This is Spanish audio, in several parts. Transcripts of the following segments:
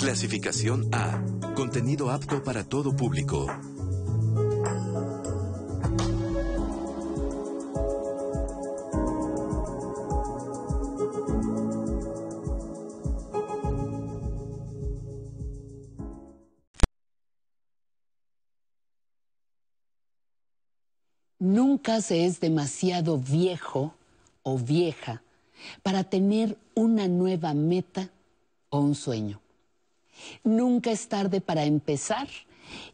Clasificación A. Contenido apto para todo público. Nunca se es demasiado viejo o vieja para tener una nueva meta o un sueño. Nunca es tarde para empezar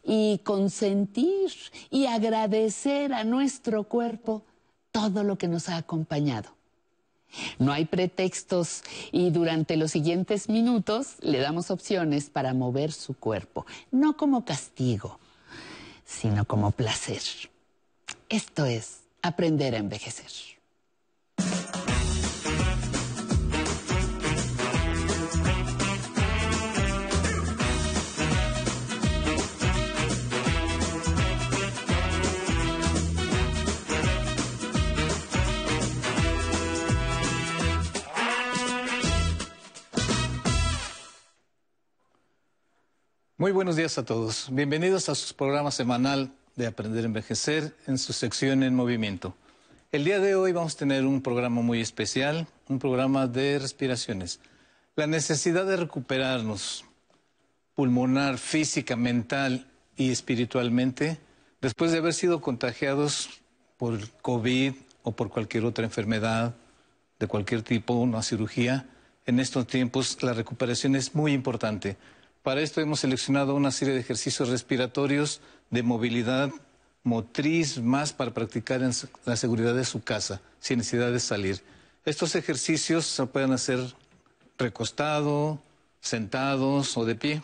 y consentir y agradecer a nuestro cuerpo todo lo que nos ha acompañado. No hay pretextos y durante los siguientes minutos le damos opciones para mover su cuerpo, no como castigo, sino como placer. Esto es aprender a envejecer. Muy buenos días a todos. Bienvenidos a su programa semanal de Aprender a Envejecer en su sección En Movimiento. El día de hoy vamos a tener un programa muy especial, un programa de respiraciones. La necesidad de recuperarnos pulmonar, física, mental y espiritualmente después de haber sido contagiados por COVID o por cualquier otra enfermedad de cualquier tipo, una cirugía. En estos tiempos la recuperación es muy importante. Para esto hemos seleccionado una serie de ejercicios respiratorios de movilidad motriz más para practicar en la seguridad de su casa, sin necesidad de salir. Estos ejercicios se pueden hacer recostado, sentados o de pie.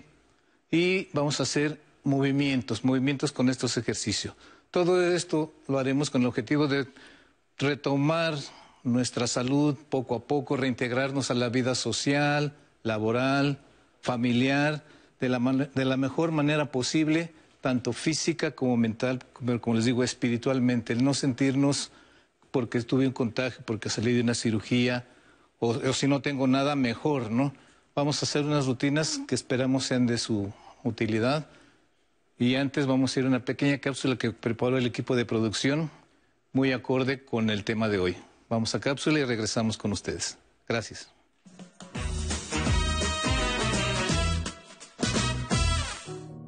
Y vamos a hacer movimientos, movimientos con estos ejercicios. Todo esto lo haremos con el objetivo de retomar nuestra salud poco a poco, reintegrarnos a la vida social, laboral, familiar de la, de la mejor manera posible, tanto física como mental, como, como les digo, espiritualmente. El no sentirnos porque estuve en contagio, porque salí de una cirugía, o, o, si no tengo nada, mejor, ¿no? Vamos a hacer unas rutinas que esperamos sean de su utilidad. Y antes vamos a ir a una pequeña cápsula que preparó el equipo de producción, muy acorde con el tema de hoy. Vamos a cápsula y regresamos con ustedes. Gracias.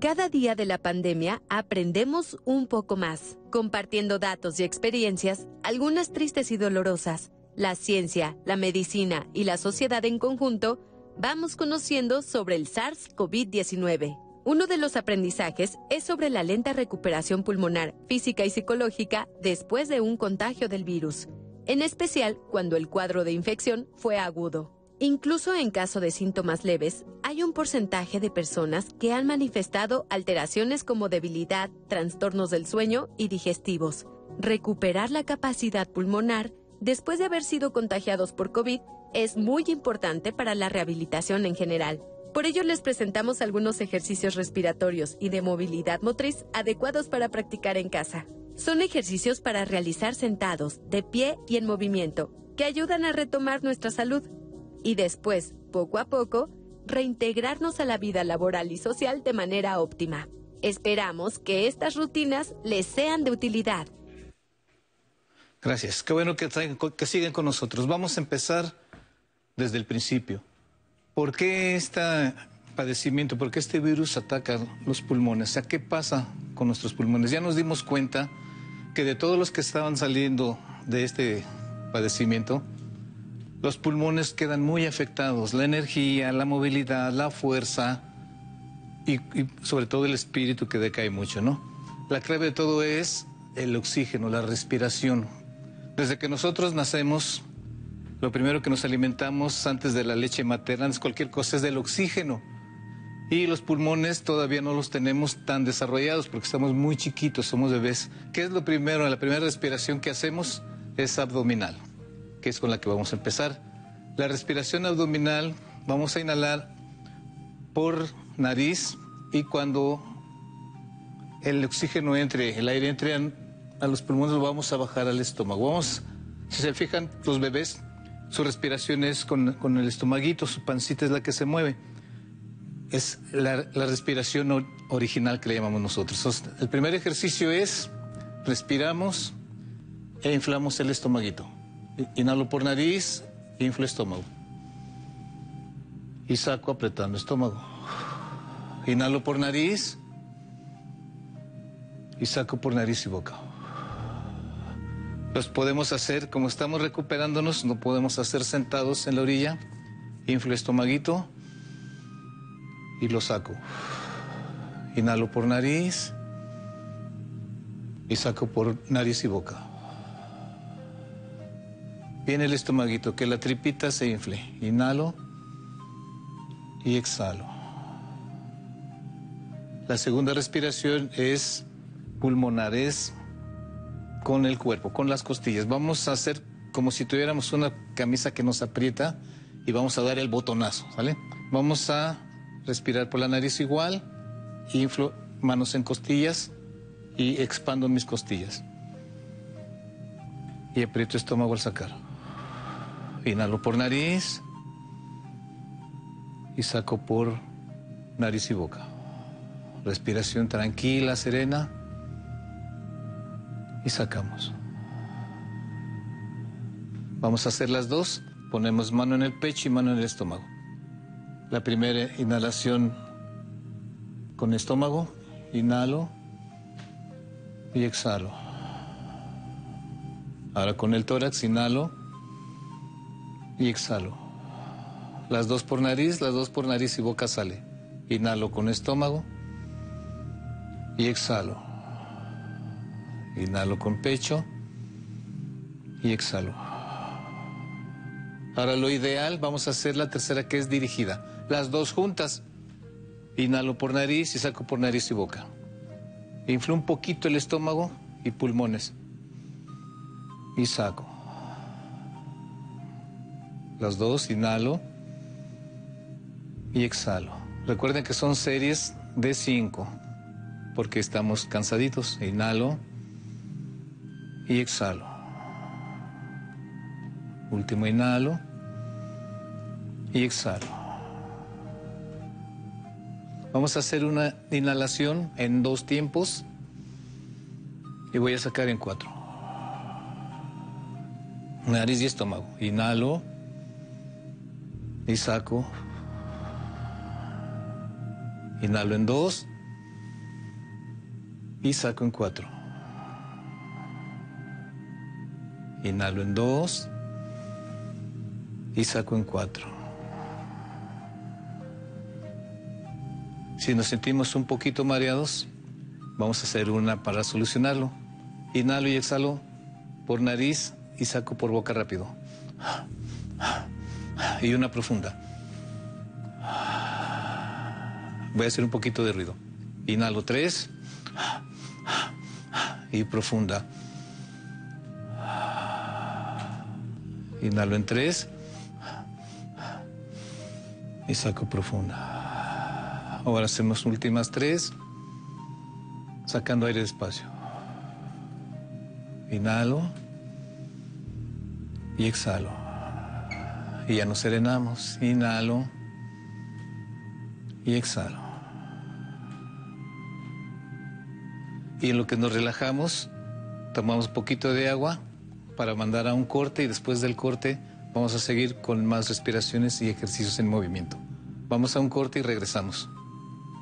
Cada día de la pandemia aprendemos un poco más, compartiendo datos y experiencias, algunas tristes y dolorosas. La ciencia, la medicina y la sociedad en conjunto vamos conociendo sobre el SARS-CoV-19. Uno de los aprendizajes es sobre la lenta recuperación pulmonar, física y psicológica después de un contagio del virus, en especial cuando el cuadro de infección fue agudo. Incluso en caso de síntomas leves, hay un porcentaje de personas que han manifestado alteraciones como debilidad, trastornos del sueño y digestivos. Recuperar la capacidad pulmonar después de haber sido contagiados por COVID es muy importante para la rehabilitación en general. Por ello les presentamos algunos ejercicios respiratorios y de movilidad motriz adecuados para practicar en casa. Son ejercicios para realizar sentados, de pie y en movimiento, que ayudan a retomar nuestra salud y después, poco a poco, reintegrarnos a la vida laboral y social de manera óptima. Esperamos que estas rutinas les sean de utilidad. Gracias. Qué bueno que, que siguen con nosotros. Vamos a empezar desde el principio. ¿Por qué este padecimiento, por qué este virus ataca los pulmones? O sea, ¿qué pasa con nuestros pulmones? Ya nos dimos cuenta que de todos los que estaban saliendo de este padecimiento, los pulmones quedan muy afectados, la energía, la movilidad, la fuerza y, sobre todo el espíritu que decae mucho, ¿no? La clave de todo es el oxígeno, la respiración. Desde que nosotros nacemos, lo primero que nos alimentamos antes de la leche materna, es cualquier cosa, es del oxígeno. Y los pulmones todavía no los tenemos tan desarrollados porque estamos muy chiquitos, somos bebés. ¿Qué es lo primero? La primera respiración que hacemos es abdominal que es con la que vamos a empezar. La respiración abdominal, vamos a inhalar por nariz y cuando el oxígeno entre, el aire entre a los pulmones, lo vamos a bajar al estómago. Vamos, si se fijan, los bebés su respiración es con, el estomaguito, su pancita es la que se mueve. Es la, respiración original que le llamamos nosotros. el primer ejercicio es respiramos e inflamos el estomaguito. Inhalo por nariz, inflo estómago. Y saco apretando estómago. Inhalo por nariz y saco por nariz y boca. Los podemos hacer, como estamos recuperándonos, no podemos hacer sentados en la orilla. Inflo estomaguito y lo saco. Inhalo por nariz y saco por nariz y boca. Viene el estomaguito, que la tripita se infle. Inhalo y exhalo. La segunda respiración es pulmonar, es con el cuerpo, con las costillas. Vamos a hacer como si tuviéramos una camisa que nos aprieta y vamos a dar el botonazo, ¿vale? Vamos a respirar por la nariz igual, inflo manos en costillas y expando mis costillas. Y aprieto estómago al sacar. Inhalo por nariz y saco por nariz y boca. Respiración tranquila, serena y sacamos. Vamos a hacer las dos. Ponemos mano en el pecho y mano en el estómago. La primera inhalación con estómago, inhalo y exhalo. Ahora con el tórax, inhalo y exhalo. Las dos por nariz, las dos por nariz y boca sale. Inhalo con estómago y exhalo. Inhalo con pecho y exhalo. Ahora lo ideal, vamos a hacer la tercera que es dirigida. Las dos juntas. Inhalo por nariz y saco por nariz y boca. Inflo un poquito el estómago y pulmones. Y saco. Las dos, inhalo y exhalo. Recuerden que son series de cinco, porque estamos cansaditos. Inhalo y exhalo. Último inhalo y exhalo. Vamos a hacer una inhalación en dos tiempos y voy a sacar en cuatro. Nariz y estómago. Inhalo y saco. Inhalo en dos y saco en cuatro. Inhalo en dos y saco en cuatro. Si nos sentimos un poquito mareados, vamos a hacer una para solucionarlo. Inhalo y exhalo por nariz y saco por boca rápido. Y una profunda. Voy a hacer un poquito de ruido. Inhalo tres y profunda. Inhalo en tres. Y saco profunda. Ahora hacemos últimas tres. Sacando aire despacio. Inhalo. Y exhalo. Y ya nos serenamos. Inhalo. Y exhalo. Y en lo que nos relajamos, tomamos un poquito de agua para mandar a un corte y después del corte vamos a seguir con más respiraciones y ejercicios en movimiento. Vamos a un corte y regresamos.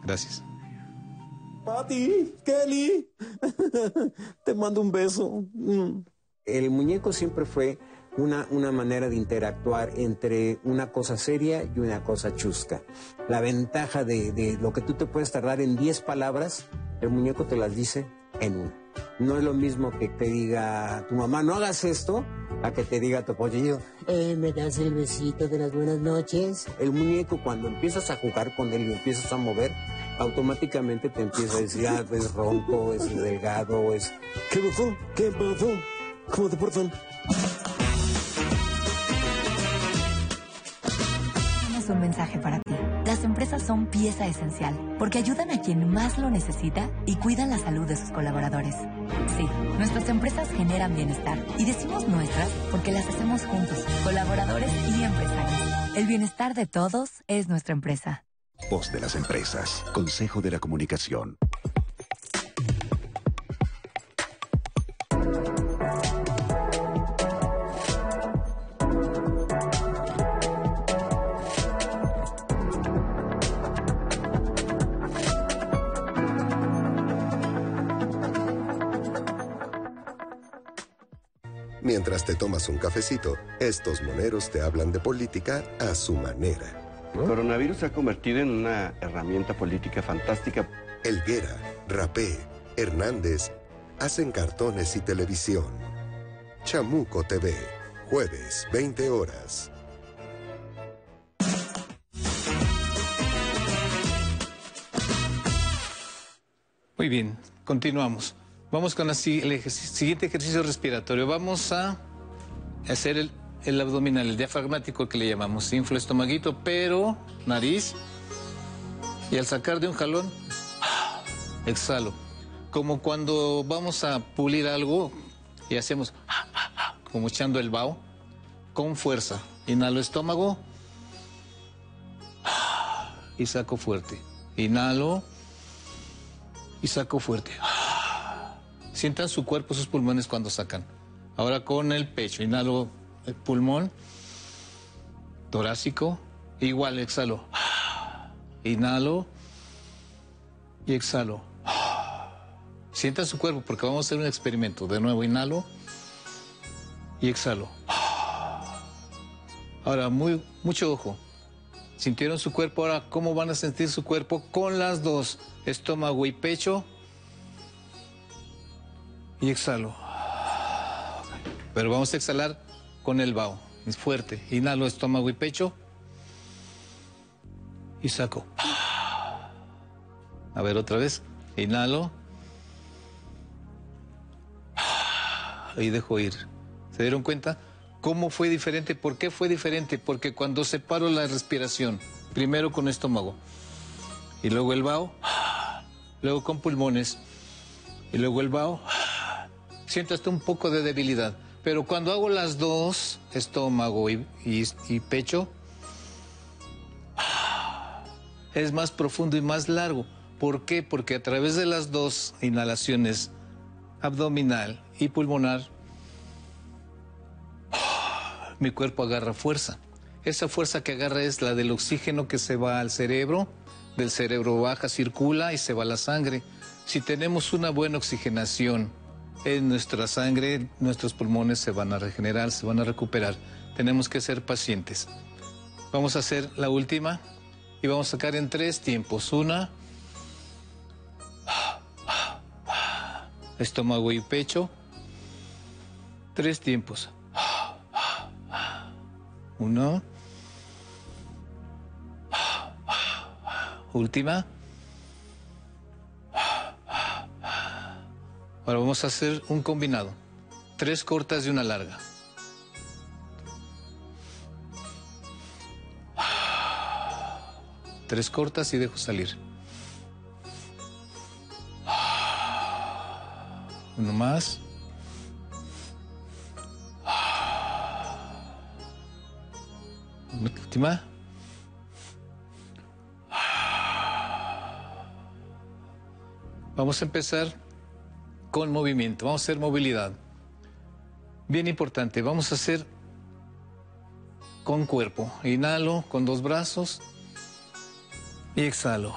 Gracias. Pati, Kelly, te mando un beso. Mm. El muñeco siempre fue una, una, manera de interactuar entre una cosa seria y una cosa chusca. La ventaja de, de lo que tú te puedes tardar en 10 palabras, el muñeco te las dice en una. No es lo mismo que te diga tu mamá, no hagas esto, a que te diga tu pollillo, eh, me das el besito de las buenas noches. El muñeco, cuando empiezas a jugar con él y empiezas a mover, automáticamente te empieza a decir, ah, es ronco, es delgado, es... ¿Qué pasó? ¿Qué pasó? ¿Cómo te portan? Tienes un mensaje para ti. Las empresas son pieza esencial porque ayudan a quien más lo necesita y cuidan la salud de sus colaboradores. Sí, nuestras empresas generan bienestar y decimos nuestras porque las hacemos juntos, colaboradores y empresarios. El bienestar de todos es nuestra empresa. Voz de las empresas. Consejo de la Comunicación. Mientras te tomas un cafecito, estos moneros te hablan de política a su manera. El coronavirus se ha convertido en una herramienta política fantástica. Elguera, Rapé, Hernández hacen cartones y televisión. Chamuco TV, jueves, 20 horas. Muy bien, continuamos. Vamos con el siguiente ejercicio respiratorio. Vamos a hacer el, el abdominal, el diafragmático que le llamamos. Inflo estomaguito, pero nariz. Y al sacar de un jalón, exhalo. Como cuando vamos a pulir algo y hacemos como echando el vaho con fuerza. Inhalo estómago y saco fuerte. Inhalo y saco fuerte. Sientan su cuerpo, sus pulmones cuando sacan. Ahora con el pecho. Inhalo el pulmón torácico. Igual exhalo. Inhalo y exhalo. Sientan su cuerpo porque vamos a hacer un experimento. De nuevo, inhalo y exhalo. Ahora, muy, mucho ojo. ¿Sintieron su cuerpo? Ahora, ¿cómo van a sentir su cuerpo con las dos? Estómago y pecho. Y exhalo. Pero vamos a exhalar con el vaho. Es fuerte. Inhalo estómago y pecho. Y saco. A ver, otra vez. Inhalo. Y dejo ir. ¿Se dieron cuenta? ¿Cómo fue diferente? ¿Por qué fue diferente? Porque cuando separo la respiración, primero con estómago, y luego el vaho, luego con pulmones, y luego el vaho, siento hasta un poco de debilidad. Pero cuando hago las dos, estómago y, y, pecho, es más profundo y más largo. ¿Por qué? Porque a través de las dos inhalaciones abdominal y pulmonar, mi cuerpo agarra fuerza. Esa fuerza que agarra es la del oxígeno que se va al cerebro, del cerebro baja, circula y se va la sangre. Si tenemos una buena oxigenación en nuestra sangre, nuestros pulmones se van a regenerar, se van a recuperar. Tenemos que ser pacientes. Vamos a hacer la última y vamos a sacar en tres tiempos. Una, estómago y pecho. Tres tiempos. Uno. Última. Ahora vamos a hacer un combinado. Tres cortas y una larga. Tres cortas y dejo salir. Uno más. Última. Vamos a empezar con movimiento. Vamos a hacer movilidad. Bien importante. Vamos a hacer con cuerpo. Inhalo con dos brazos y exhalo.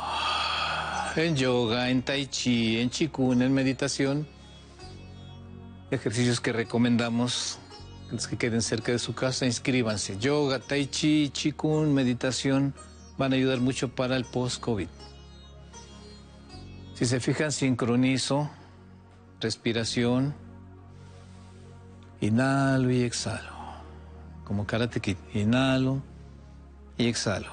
En yoga, en tai chi, en chikun, en meditación. Ejercicios que recomendamos. Los que queden cerca de su casa, inscríbanse. Yoga, tai chi, chikun, meditación van a ayudar mucho para el post-COVID. Si se fijan, sincronizo, respiración, inhalo y exhalo. Como karate kid, inhalo y exhalo.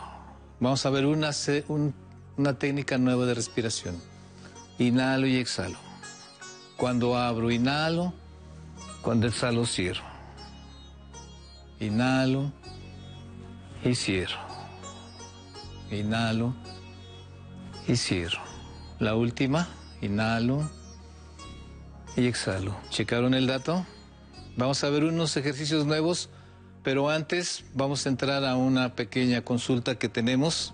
Vamos a ver una, un, una técnica nueva de respiración. Inhalo y exhalo. Cuando abro, inhalo. Cuando exhalo, cierro. Inhalo y cierro. inhalo y cierro. La última, inhalo y exhalo. ¿Checaron el dato? Vamos a ver unos ejercicios nuevos, pero antes vamos a entrar a una pequeña consulta que tenemos,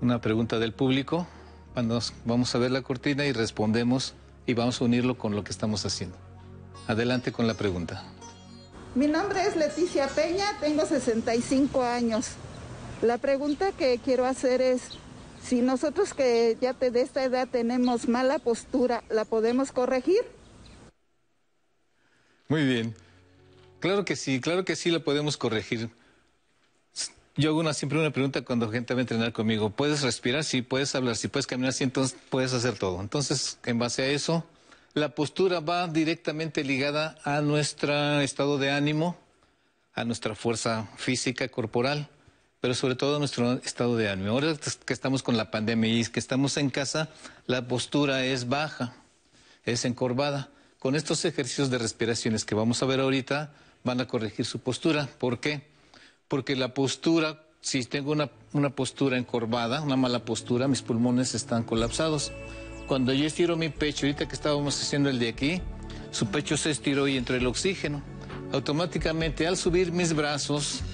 una pregunta del público. Vamos a ver la cortina y respondemos y vamos a unirlo con lo que estamos haciendo. Adelante con la pregunta. Mi nombre es Leticia Peña, tengo 65 años. La pregunta que quiero hacer es, si nosotros que ya de esta edad tenemos mala postura, ¿la podemos corregir? Muy bien. Claro que sí, claro que sí la podemos corregir. Yo hago una, siempre una pregunta cuando gente va a entrenar conmigo. ¿Puedes respirar? Sí. ¿Puedes hablar? Sí. ¿Puedes caminar? Sí. Entonces puedes hacer todo. Entonces, en base a eso, la postura va directamente ligada a nuestro estado de ánimo, a nuestra fuerza física, corporal, pero sobre todo nuestro estado de ánimo. Ahora que estamos con la pandemia y que estamos en casa, la postura es baja, es encorvada. Con estos ejercicios de respiraciones que vamos a ver ahorita, van a corregir su postura. ¿Por qué? Porque la postura, si tengo una, una postura encorvada, una mala postura, mis pulmones están colapsados. Cuando yo estiro mi pecho, ahorita que estábamos haciendo el de aquí, su pecho se estiró y entró el oxígeno. Automáticamente al subir mis brazos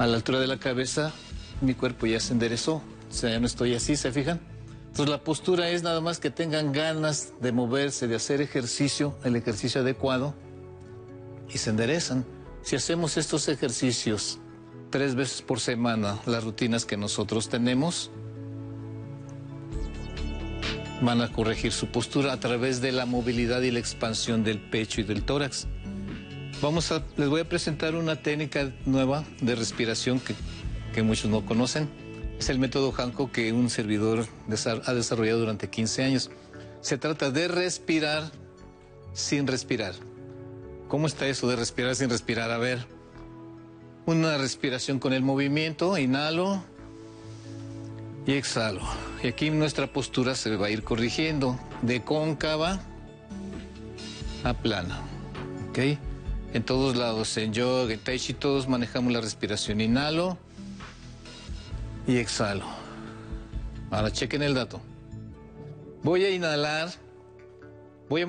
a la altura de la cabeza, mi cuerpo ya se enderezó. O sea, ya no estoy así, ¿se fijan? Entonces la postura es nada más que tengan ganas de moverse, de hacer ejercicio, el ejercicio adecuado, y se enderezan. Si hacemos estos ejercicios tres veces por semana, las rutinas que nosotros tenemos, van a corregir su postura a través de la movilidad y la expansión del pecho y del tórax. Vamos a, les voy a presentar una técnica nueva de respiración que, que muchos no conocen. Es el método Hanko que un servidor ha desarrollado durante 15 años. Se trata de respirar sin respirar. ¿Cómo está eso de respirar sin respirar? A ver, una respiración con el movimiento, inhalo y exhalo. Y aquí nuestra postura se va a ir corrigiendo de cóncava a plana. ¿Ok? En todos lados, en yoga, en tai chi, todos manejamos la respiración. Inhalo y exhalo. Ahora chequen el dato. Voy a inhalar, voy a,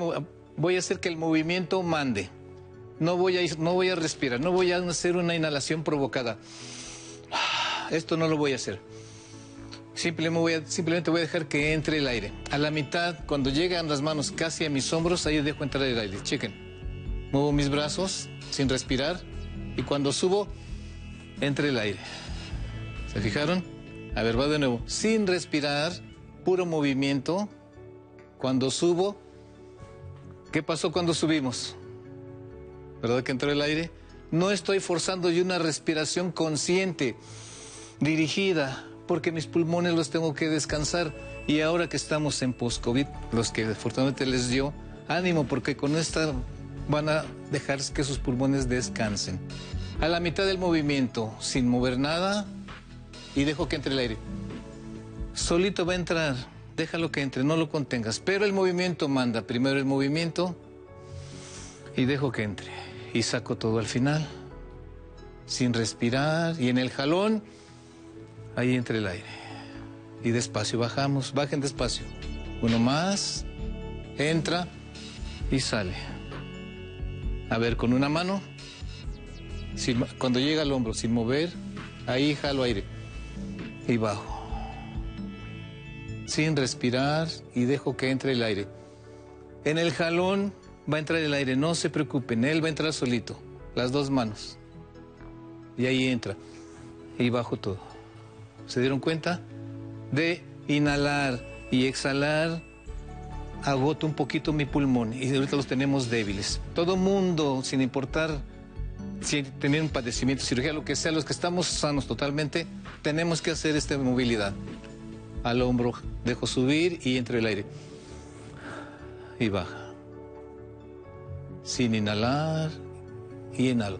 voy a hacer que el movimiento mande. No voy, a, no voy a respirar, no voy a hacer una inhalación provocada. Esto no lo voy a hacer. Simplemente voy, a, simplemente voy a dejar que entre el aire. A la mitad, cuando llegan las manos casi a mis hombros, ahí dejo entrar el aire. Chequen. Muevo mis brazos sin respirar y cuando subo, entre el aire. ¿Se fijaron? A ver, va de nuevo. Sin respirar, puro movimiento. Cuando subo, ¿qué pasó cuando subimos? ¿Verdad que entró el aire? No estoy forzando yo una respiración consciente, dirigida, porque mis pulmones los tengo que descansar. Y ahora que estamos en post-COVID, los que afortunadamente les dio ánimo, porque con esta van a dejar que sus pulmones descansen. A la mitad del movimiento, sin mover nada, y dejo que entre el aire. Solito va a entrar, déjalo que entre, no lo contengas. Pero el movimiento manda. Primero el movimiento y dejo que entre. Y saco todo al final, sin respirar. Y en el jalón, ahí entre el aire. Y despacio bajamos, bajen despacio. Uno más, entra y sale. A ver, con una mano, cuando llega al hombro, sin mover, ahí jalo aire y bajo. Sin respirar y dejo que entre el aire. En el jalón va a entrar el aire, no se preocupen, él va a entrar solito, las dos manos. Y ahí entra. Y bajo todo. ¿Se dieron cuenta? De inhalar y exhalar, agoto un poquito mi pulmón y ahorita los tenemos débiles. Todo mundo, sin importar si tener un padecimiento, cirugía, lo que sea, los que estamos sanos totalmente, tenemos que hacer esta movilidad. Al hombro dejo subir y entre el aire. Y baja. Sin inhalar y inhalo.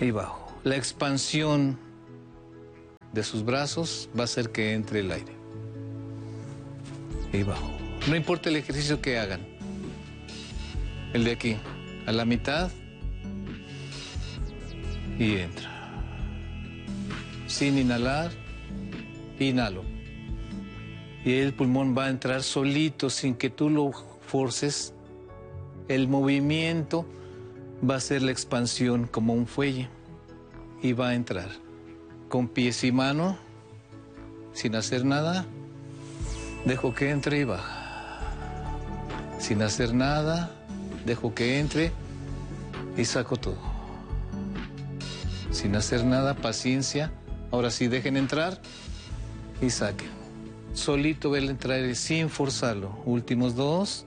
Y bajo. La expansión de sus brazos va a hacer que entre el aire. Y bajo. No importa el ejercicio que hagan. El de aquí. A la mitad y entra. sin inhalar, inhalo. Y el pulmón va a entrar solito sin que tú lo forces. El movimiento va a ser la expansión como un fuelle y va a entrar con pies y mano, sin hacer nada. Dejo que entre y baja. Sin hacer nada, dejo que entre y saco todo. Sin hacer nada, paciencia. Ahora sí, dejen entrar y saquen. Solito ver entrar sin forzarlo. Últimos dos.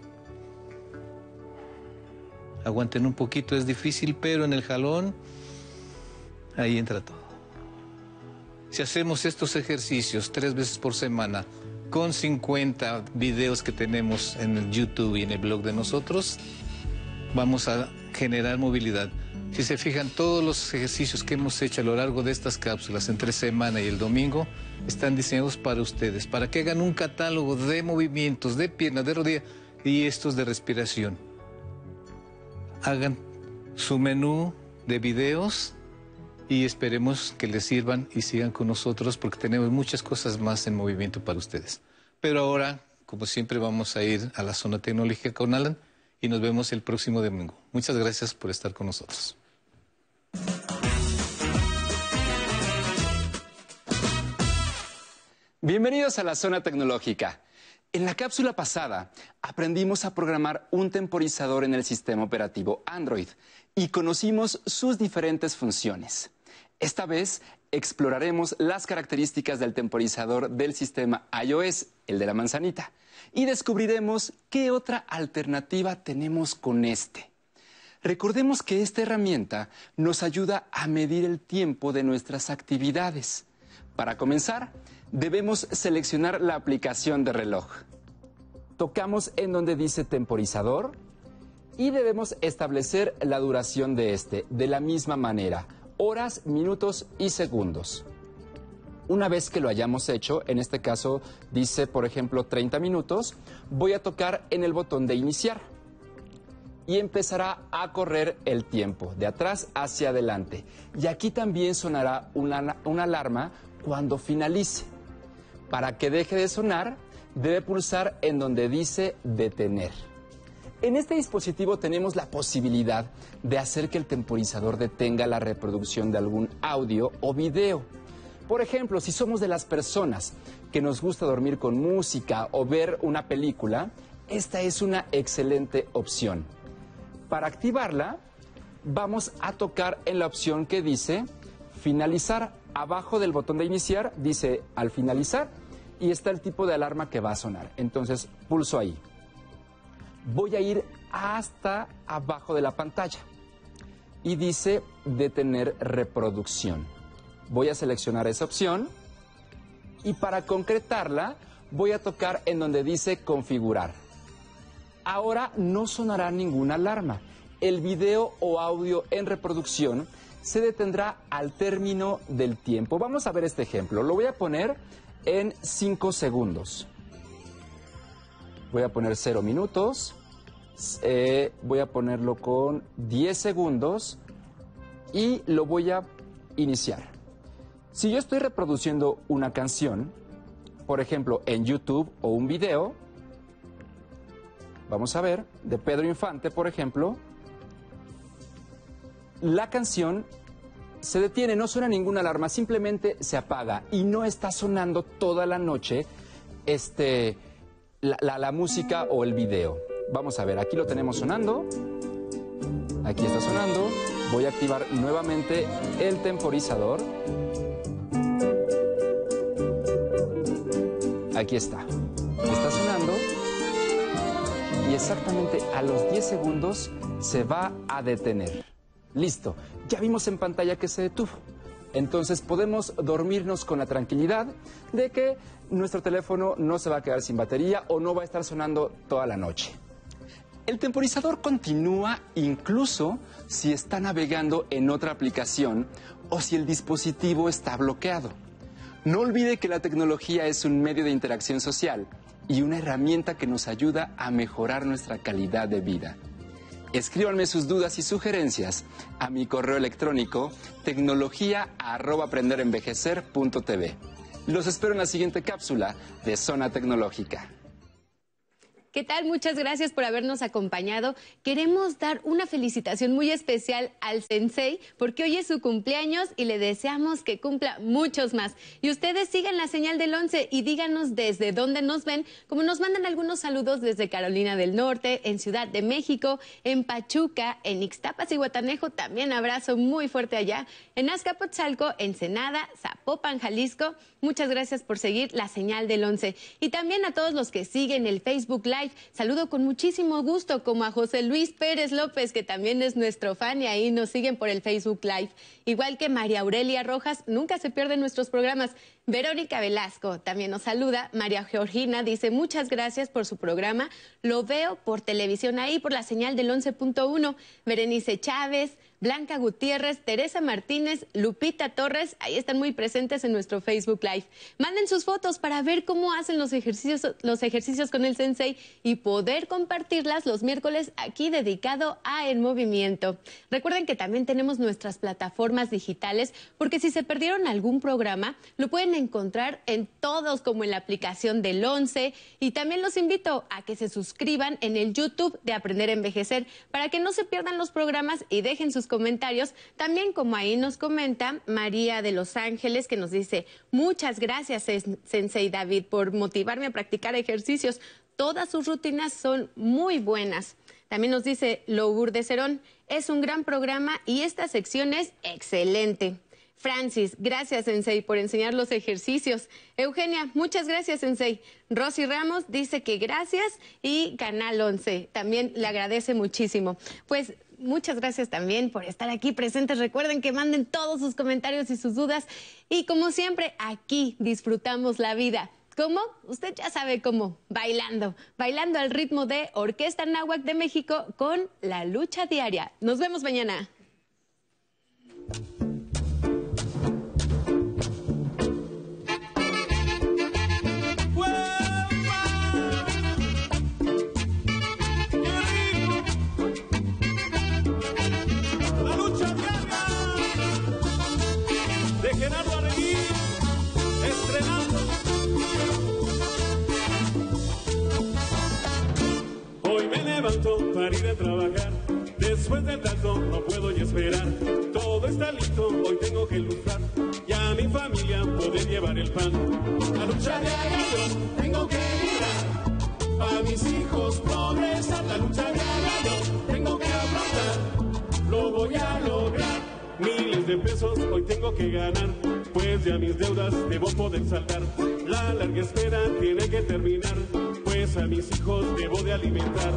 Aguanten un poquito, es difícil, pero en el jalón, ahí entra todo. Si hacemos estos ejercicios tres veces por semana, con 50 videos que tenemos en YouTube y en el blog de nosotros, vamos a generar movilidad. Si se fijan, todos los ejercicios que hemos hecho a lo largo de estas cápsulas entre semana y el domingo están diseñados para ustedes, para que hagan un catálogo de movimientos, de piernas, de rodilla y estos de respiración. Hagan su menú de videos y esperemos que les sirvan y sigan con nosotros porque tenemos muchas cosas más en movimiento para ustedes. Pero ahora, como siempre, vamos a ir a la zona tecnológica con Alan y nos vemos el próximo domingo. Muchas gracias por estar con nosotros. Bienvenidos a la zona tecnológica. En la cápsula pasada aprendimos a programar un temporizador en el sistema operativo Android y conocimos sus diferentes funciones. Esta vez exploraremos las características del temporizador del sistema iOS, el de la manzanita, y descubriremos qué otra alternativa tenemos con este. Recordemos que esta herramienta nos ayuda a medir el tiempo de nuestras actividades. Para comenzar, debemos seleccionar la aplicación de reloj. Tocamos en donde dice temporizador y debemos establecer la duración de este de la misma manera, horas, minutos y segundos. Una vez que lo hayamos hecho, en este caso dice, por ejemplo, 30 minutos, voy a tocar en el botón de iniciar y empezará a correr el tiempo de atrás hacia adelante. Y aquí también sonará una, una alarma cuando finalice. Para que deje de sonar, debe pulsar en donde dice detener. En este dispositivo tenemos la posibilidad de hacer que el temporizador detenga la reproducción de algún audio o video. Por ejemplo, si somos de las personas que nos gusta dormir con música o ver una película, esta es una excelente opción. Para activarla, vamos a tocar en la opción que dice finalizar. Abajo del botón de iniciar dice al finalizar y está el tipo de alarma que va a sonar. Entonces pulso ahí voy a ir hasta abajo de la pantalla y dice detener reproducción. Voy a seleccionar esa opción y para concretarla voy a tocar en donde dice configurar. Ahora no sonará ninguna alarma. El video o audio en reproducción se detendrá al término del tiempo. Vamos a ver este ejemplo. Lo voy a poner en 5 segundos. Voy a poner 0 minutos. Eh, voy a ponerlo con 10 segundos y lo voy a iniciar. Si yo estoy reproduciendo una canción, por ejemplo, en YouTube o un video, vamos a ver, de Pedro Infante, por ejemplo, la canción se detiene, no suena ninguna alarma, simplemente se apaga y no está sonando toda la noche este, la, la música o el video. Vamos a ver, aquí lo tenemos sonando. Aquí está sonando. Voy a activar nuevamente el temporizador. Aquí está. Está sonando. Y exactamente a los 10 segundos se va a detener. Listo. Ya vimos en pantalla que se detuvo. Entonces podemos dormirnos con la tranquilidad de que nuestro teléfono no se va a quedar sin batería o no va a estar sonando toda la noche. El temporizador continúa incluso si está navegando en otra aplicación o si el dispositivo está bloqueado. No olvide que la tecnología es un medio de interacción social y una herramienta que nos ayuda a mejorar nuestra calidad de vida. Escríbanme sus dudas y sugerencias a mi correo electrónico tecnología@aprenderenvejecer.tv. Los espero en la siguiente cápsula de Zona Tecnológica. ¿Qué tal? Muchas gracias por habernos acompañado. Queremos dar una felicitación muy especial al Sensei porque hoy es su cumpleaños y le deseamos que cumpla muchos más. Y ustedes sigan la señal del 11 y díganos desde dónde nos ven, como nos mandan algunos saludos desde Carolina del Norte, en Ciudad de México, en Pachuca, en Ixtapas y Guatanejo, también abrazo muy fuerte allá, en Azcapotzalco, Ensenada, Zapopan, Jalisco. Muchas gracias por seguir la señal del 11 y también a todos los que siguen el Facebook Live Saludo con muchísimo gusto como a José Luis Pérez López, que también es nuestro fan y ahí nos siguen por el Facebook Live. Igual que María Aurelia Rojas, nunca se pierden nuestros programas. Verónica Velasco también nos saluda. María Georgina dice muchas gracias por su programa. Lo veo por televisión ahí, por la señal del 11.1. Berenice Chávez, Blanca Gutiérrez, Teresa Martínez, Lupita Torres, ahí están muy presentes en nuestro Facebook Live. Manden sus fotos para ver cómo hacen los ejercicios, los ejercicios con el Sensei y poder compartirlas los miércoles aquí dedicado a El Movimiento. Recuerden que también tenemos nuestras plataformas digitales porque si se perdieron algún programa, lo pueden encontrar en todos como en la aplicación del 11 y también los invito a que se suscriban en el YouTube de Aprender a Envejecer para que no se pierdan los programas y dejen sus comentarios. También como ahí nos comenta María de Los Ángeles que nos dice, muchas gracias Sensei David por motivarme a practicar ejercicios. Todas sus rutinas son muy buenas. También nos dice Lourdes de Cerón, es un gran programa y esta sección es excelente. Francis, gracias Sensei por enseñar los ejercicios. Eugenia, muchas gracias Sensei. Rosy Ramos dice que gracias y Canal 11 también le agradece muchísimo. Pues muchas gracias también por estar aquí presentes. Recuerden que manden todos sus comentarios y sus dudas. Y como siempre, aquí disfrutamos la vida. ¿Cómo? Usted ya sabe cómo, bailando, bailando al ritmo de Orquesta Náhuac de México con la lucha diaria. Nos vemos mañana. Para ir a trabajar. Después de tanto no puedo ya esperar. Todo está listo, hoy tengo que luchar. Ya mi familia puede llevar el pan. La lucha diaria yo tengo que librar. Para mis hijos progresar. La lucha diaria yo tengo que afrontar. Lo voy a lograr. Miles de pesos hoy tengo que ganar. Pues ya mis deudas debo poder saldar. La larga espera tiene que terminar a mis hijos debo de alimentar.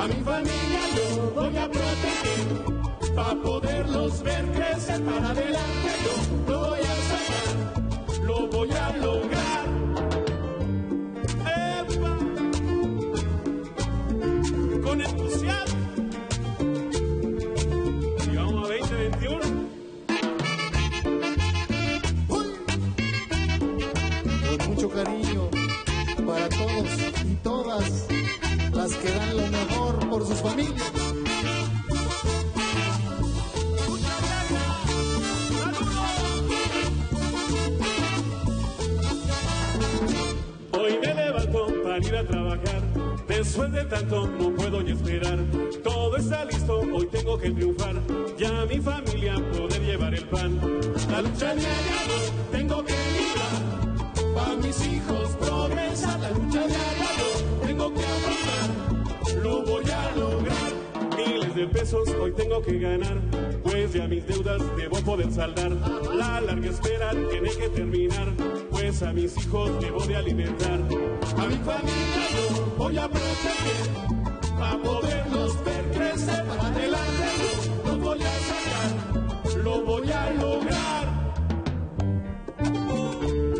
A mi familia yo voy a proteger, para poderlos ver crecer para adelante yo que dan lo mejor por sus familias. Hoy me levanto para ir a trabajar. Después de tanto no puedo ni esperar. Todo está listo, hoy tengo que triunfar. Ya mi familia poder llevar el pan. La lucha diaria tengo que librar. Para mis hijos progresar la lucha diaria tengo que afrontar, lo voy a lograr. Miles de pesos hoy tengo que ganar, pues ya mis deudas debo poder saldar. La larga espera tiene que terminar, pues a mis hijos debo de alimentar. A mi familia yo voy a proteger, para poderlos